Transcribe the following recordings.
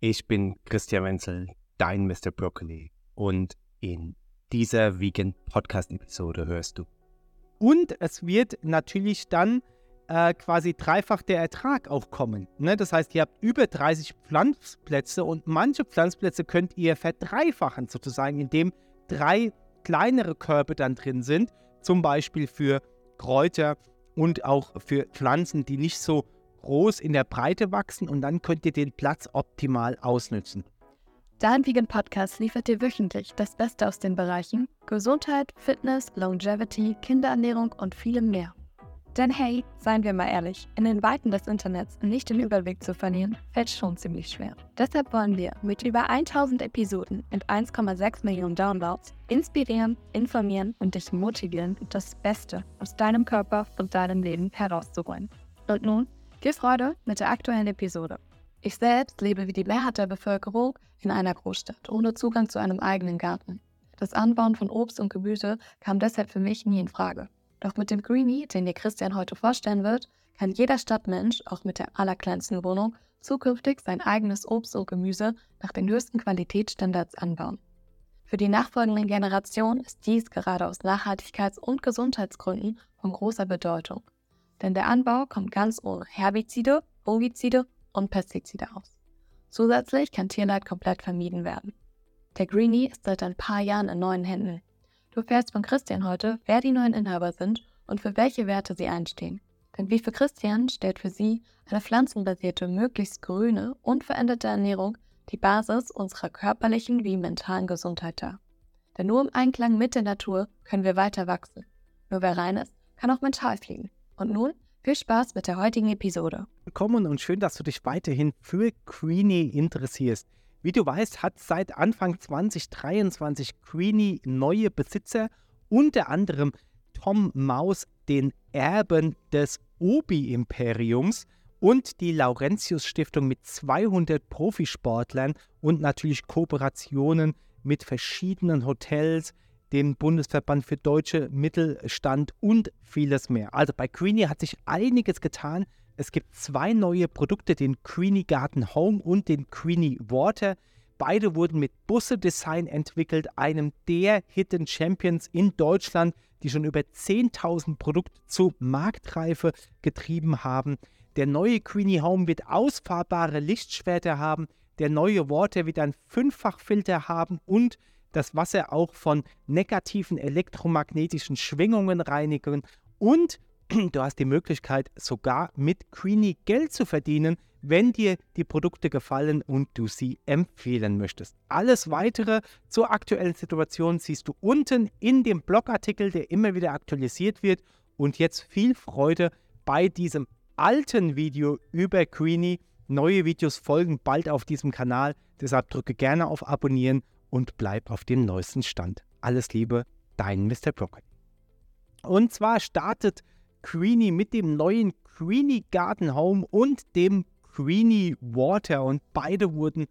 Ich bin Christian Wenzel, dein Mr. Broccoli. Und in dieser Vegan Podcast Episode hörst du. Und es wird natürlich dann äh, quasi dreifach der Ertrag auch kommen. Ne? Das heißt, ihr habt über 30 Pflanzplätze und manche Pflanzplätze könnt ihr verdreifachen, sozusagen, indem drei kleinere Körbe dann drin sind, zum Beispiel für Kräuter und auch für Pflanzen, die nicht so groß in der Breite wachsen und dann könnt ihr den Platz optimal ausnutzen. Dein Vegan Podcast liefert dir wöchentlich das Beste aus den Bereichen Gesundheit, Fitness, Longevity, Kinderernährung und vielem mehr. Denn hey, seien wir mal ehrlich, in den Weiten des Internets nicht den Überblick zu verlieren, fällt schon ziemlich schwer. Deshalb wollen wir mit über 1000 Episoden und 1,6 Millionen Downloads inspirieren, informieren und dich motivieren, das Beste aus deinem Körper und deinem Leben herauszuholen. Und nun, viel Freude mit der aktuellen Episode. Ich selbst lebe wie die Mehrheit der Bevölkerung in einer Großstadt, ohne Zugang zu einem eigenen Garten. Das Anbauen von Obst und Gemüse kam deshalb für mich nie in Frage. Doch mit dem Greenie, den dir Christian heute vorstellen wird, kann jeder Stadtmensch, auch mit der allerkleinsten Wohnung, zukünftig sein eigenes Obst und Gemüse nach den höchsten Qualitätsstandards anbauen. Für die nachfolgenden Generationen ist dies gerade aus Nachhaltigkeits- und Gesundheitsgründen von großer Bedeutung. Denn der Anbau kommt ganz ohne Herbizide, Fungizide und Pestizide aus. Zusätzlich kann Tierleid komplett vermieden werden. Der Greenie ist seit ein paar Jahren in neuen Händen. Du erfährst von Christian heute, wer die neuen Inhaber sind und für welche Werte sie einstehen. Denn wie für Christian stellt für sie eine pflanzenbasierte, möglichst grüne und veränderte Ernährung die Basis unserer körperlichen wie mentalen Gesundheit dar. Denn nur im Einklang mit der Natur können wir weiter wachsen. Nur wer rein ist, kann auch mental fliegen. Und nun viel Spaß mit der heutigen Episode. Willkommen und schön, dass du dich weiterhin für Queenie interessierst. Wie du weißt, hat seit Anfang 2023 Queenie neue Besitzer, unter anderem Tom Maus, den Erben des Obi-Imperiums und die Laurentius-Stiftung mit 200 Profisportlern und natürlich Kooperationen mit verschiedenen Hotels, dem Bundesverband für deutsche Mittelstand und vieles mehr. Also bei Queenie hat sich einiges getan. Es gibt zwei neue Produkte, den Queenie Garden Home und den Queenie Water. Beide wurden mit Busse Design entwickelt, einem der Hidden Champions in Deutschland, die schon über 10.000 Produkte zu Marktreife getrieben haben. Der neue Queenie Home wird ausfahrbare Lichtschwerter haben. Der neue Water wird einen Fünffachfilter haben und das Wasser auch von negativen elektromagnetischen Schwingungen reinigen. Und du hast die Möglichkeit, sogar mit Queenie Geld zu verdienen, wenn dir die Produkte gefallen und du sie empfehlen möchtest. Alles weitere zur aktuellen Situation siehst du unten in dem Blogartikel, der immer wieder aktualisiert wird. Und jetzt viel Freude bei diesem alten Video über Queenie. Neue Videos folgen bald auf diesem Kanal, deshalb drücke gerne auf Abonnieren und bleib auf dem neuesten Stand. Alles Liebe, dein Mr. Broccoli. Und zwar startet Queenie mit dem neuen Queenie Garden Home und dem Queenie Water und beide wurden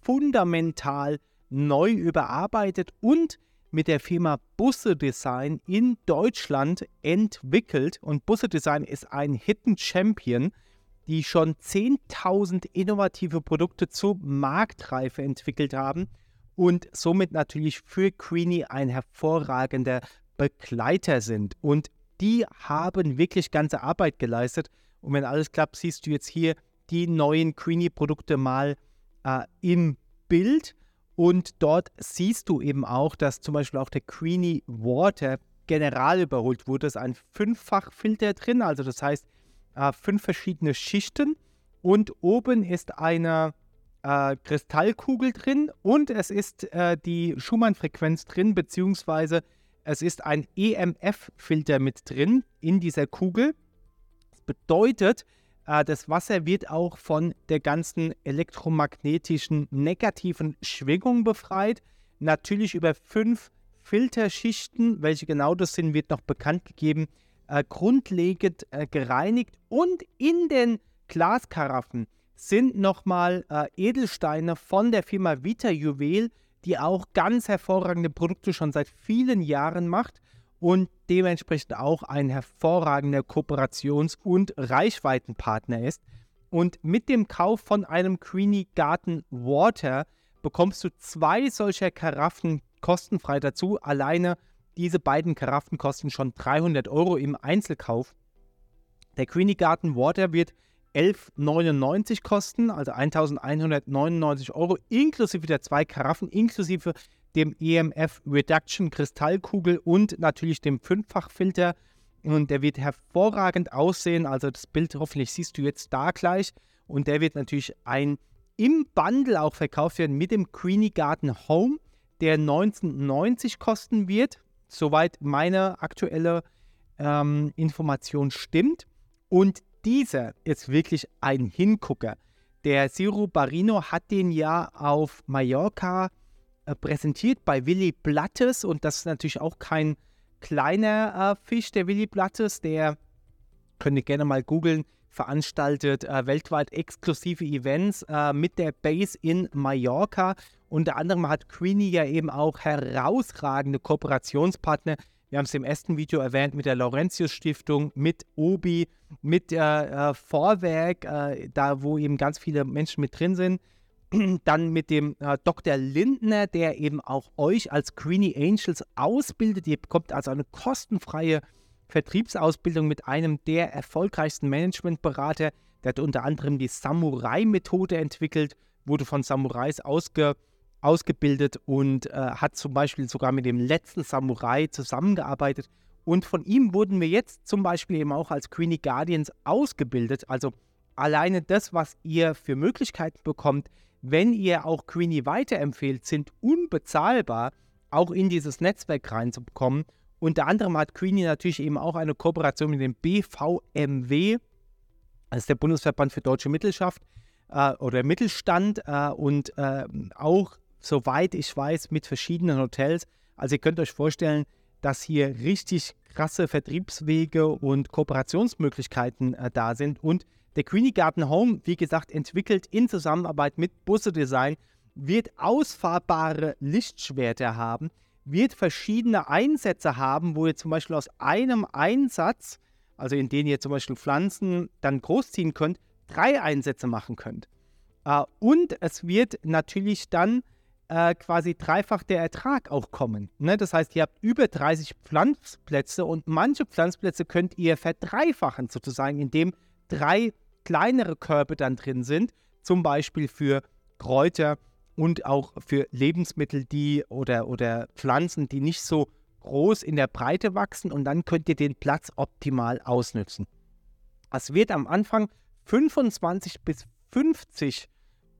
fundamental neu überarbeitet und mit der Firma Busse Design in Deutschland entwickelt. Und Busse Design ist ein Hidden Champion, die schon 10.000 innovative Produkte zur Marktreife entwickelt haben und somit natürlich für Queenie ein hervorragender Begleiter sind. Und die haben wirklich ganze Arbeit geleistet. Und wenn alles klappt, siehst du jetzt hier die neuen Queenie-Produkte mal äh, im Bild. Und dort siehst du eben auch, dass zum Beispiel auch der Queenie Water general überholt wurde. Es ist ein Fünffachfilter drin, also das heißt äh, fünf verschiedene Schichten. Und oben ist eine äh, Kristallkugel drin und es ist äh, die Schumann-Frequenz drin, beziehungsweise es ist ein EMF-Filter mit drin in dieser Kugel. Das bedeutet, äh, das Wasser wird auch von der ganzen elektromagnetischen negativen Schwingung befreit. Natürlich über fünf Filterschichten, welche genau das sind, wird noch bekannt gegeben, äh, grundlegend äh, gereinigt und in den Glaskaraffen sind nochmal äh, Edelsteine von der Firma Vita Juwel, die auch ganz hervorragende Produkte schon seit vielen Jahren macht und dementsprechend auch ein hervorragender Kooperations- und Reichweitenpartner ist. Und mit dem Kauf von einem Queenie Garden Water bekommst du zwei solcher Karaffen kostenfrei dazu. Alleine diese beiden Karaffen kosten schon 300 Euro im Einzelkauf. Der Queenie Garden Water wird 11,99 kosten, also 1199 Euro, inklusive der zwei Karaffen, inklusive dem EMF Reduction Kristallkugel und natürlich dem Fünffachfilter. Und der wird hervorragend aussehen. Also das Bild hoffentlich siehst du jetzt da gleich. Und der wird natürlich ein im Bundle auch verkauft werden mit dem Queenie Garden Home, der 1990 kosten wird, soweit meine aktuelle ähm, Information stimmt. Und dieser ist wirklich ein Hingucker. Der Ciro Barino hat den ja auf Mallorca äh, präsentiert bei Willy Blattes und das ist natürlich auch kein kleiner äh, Fisch, der Willy Blattes, der könnt ihr gerne mal googeln, veranstaltet äh, weltweit exklusive Events äh, mit der Base in Mallorca. Unter anderem hat Queenie ja eben auch herausragende Kooperationspartner. Wir haben es im ersten Video erwähnt mit der Laurentius Stiftung, mit Obi, mit äh, Vorwerk, äh, da wo eben ganz viele Menschen mit drin sind. Dann mit dem äh, Dr. Lindner, der eben auch euch als Queenie Angels ausbildet. Ihr bekommt also eine kostenfreie Vertriebsausbildung mit einem der erfolgreichsten Managementberater. Der hat unter anderem die Samurai-Methode entwickelt, wurde von Samurais ausge, ausgebildet und äh, hat zum Beispiel sogar mit dem letzten Samurai zusammengearbeitet. Und von ihm wurden wir jetzt zum Beispiel eben auch als Queenie Guardians ausgebildet. Also alleine das, was ihr für Möglichkeiten bekommt, wenn ihr auch Queenie weiterempfehlt, sind unbezahlbar, auch in dieses Netzwerk reinzubekommen. Unter anderem hat Queenie natürlich eben auch eine Kooperation mit dem BVMW, das ist der Bundesverband für deutsche Mittelschaft äh, oder Mittelstand äh, und äh, auch, soweit ich weiß, mit verschiedenen Hotels. Also ihr könnt euch vorstellen, dass hier richtig krasse Vertriebswege und Kooperationsmöglichkeiten äh, da sind. Und der Queenie Garden Home, wie gesagt, entwickelt in Zusammenarbeit mit Busse Design, wird ausfahrbare Lichtschwerter haben, wird verschiedene Einsätze haben, wo ihr zum Beispiel aus einem Einsatz, also in denen ihr zum Beispiel Pflanzen dann großziehen könnt, drei Einsätze machen könnt. Äh, und es wird natürlich dann äh, quasi dreifach der Ertrag auch kommen. Ne? Das heißt, ihr habt über 30 Pflanzplätze und manche Pflanzplätze könnt ihr verdreifachen, sozusagen, indem drei kleinere Körbe dann drin sind, zum Beispiel für Kräuter und auch für Lebensmittel, die oder, oder Pflanzen, die nicht so groß in der Breite wachsen und dann könnt ihr den Platz optimal ausnutzen. Es wird am Anfang 25 bis 50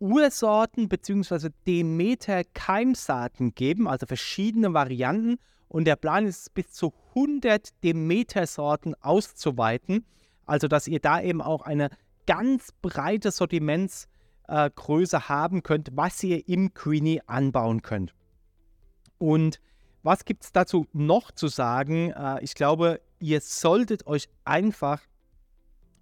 Ursorten bzw. Demeter-Keimsaaten geben, also verschiedene Varianten. Und der Plan ist, bis zu 100 Demeter-Sorten auszuweiten. Also, dass ihr da eben auch eine ganz breite Sortiments- äh, haben könnt, was ihr im Queenie anbauen könnt. Und was gibt es dazu noch zu sagen? Äh, ich glaube, ihr solltet euch einfach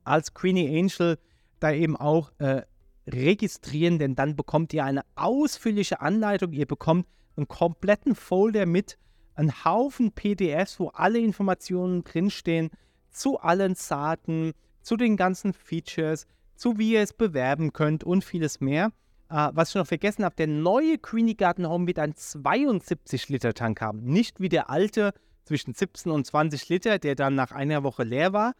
als Queenie Angel da eben auch äh, registrieren, denn dann bekommt ihr eine ausführliche Anleitung. Ihr bekommt einen kompletten Folder mit einem Haufen PDFs, wo alle Informationen drinstehen zu allen Saaten, zu den ganzen Features, zu wie ihr es bewerben könnt und vieles mehr. Uh, was ich noch vergessen habe, der neue Queenie Garden Home wird einen 72-Liter-Tank haben. Nicht wie der alte zwischen 17 und 20 Liter, der dann nach einer Woche leer war.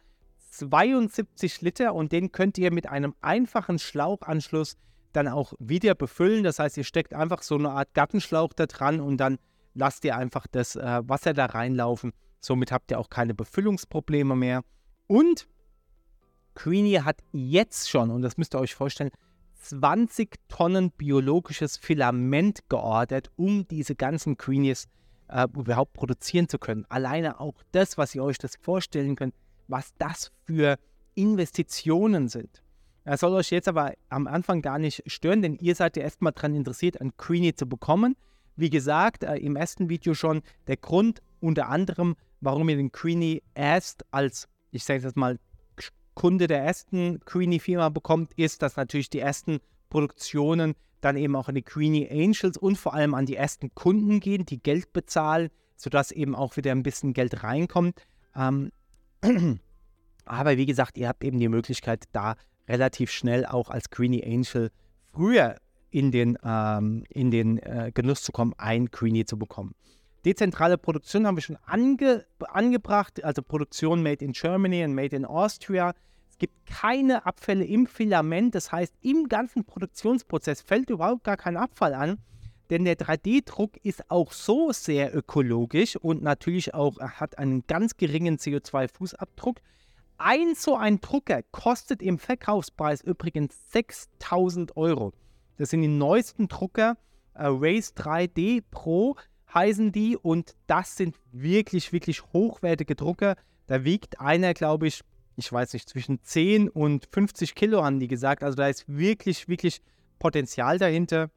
72 Liter und den könnt ihr mit einem einfachen Schlauchanschluss dann auch wieder befüllen. Das heißt, ihr steckt einfach so eine Art Gartenschlauch da dran und dann lasst ihr einfach das äh, Wasser da reinlaufen. Somit habt ihr auch keine Befüllungsprobleme mehr. Und Queenie hat jetzt schon, und das müsst ihr euch vorstellen, 20 Tonnen biologisches Filament geordert, um diese ganzen Queenies äh, überhaupt produzieren zu können. Alleine auch das, was ihr euch das vorstellen könnt, was das für Investitionen sind. Das soll euch jetzt aber am Anfang gar nicht stören, denn ihr seid ja erstmal daran interessiert, ein Queenie zu bekommen. Wie gesagt, äh, im ersten Video schon der Grund unter anderem, warum ihr den Queenie erst als, ich sage jetzt mal, Kunde der ersten Queenie-Firma bekommt, ist, dass natürlich die ersten Produktionen dann eben auch an die Queenie Angels und vor allem an die ersten Kunden gehen, die Geld bezahlen, sodass eben auch wieder ein bisschen Geld reinkommt. Ähm, aber wie gesagt, ihr habt eben die Möglichkeit, da relativ schnell auch als Greenie Angel früher in den, ähm, in den äh, Genuss zu kommen, ein Greenie zu bekommen. Dezentrale Produktion haben wir schon ange, angebracht, also Produktion made in Germany und made in Austria. Es gibt keine Abfälle im Filament, das heißt, im ganzen Produktionsprozess fällt überhaupt gar kein Abfall an, denn der 3D-Druck ist auch so sehr ökologisch und natürlich auch hat einen ganz geringen CO2-Fußabdruck. Ein so ein Drucker kostet im Verkaufspreis übrigens 6000 Euro. Das sind die neuesten Drucker, äh, Race 3D Pro heißen die und das sind wirklich, wirklich hochwertige Drucker. Da wiegt einer, glaube ich, ich weiß nicht, zwischen 10 und 50 Kilo, haben die gesagt. Also da ist wirklich, wirklich Potenzial dahinter.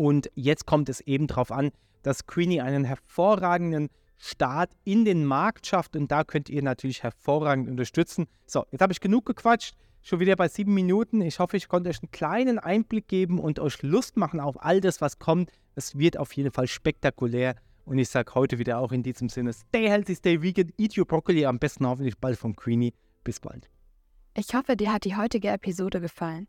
Und jetzt kommt es eben darauf an, dass Queenie einen hervorragenden Start in den Markt schafft und da könnt ihr natürlich hervorragend unterstützen. So, jetzt habe ich genug gequatscht. Schon wieder bei sieben Minuten. Ich hoffe, ich konnte euch einen kleinen Einblick geben und euch Lust machen auf all das, was kommt. Es wird auf jeden Fall spektakulär. Und ich sage heute wieder auch in diesem Sinne: Stay healthy, stay vegan, eat your broccoli. Am besten hoffentlich bald von Queenie. Bis bald. Ich hoffe, dir hat die heutige Episode gefallen.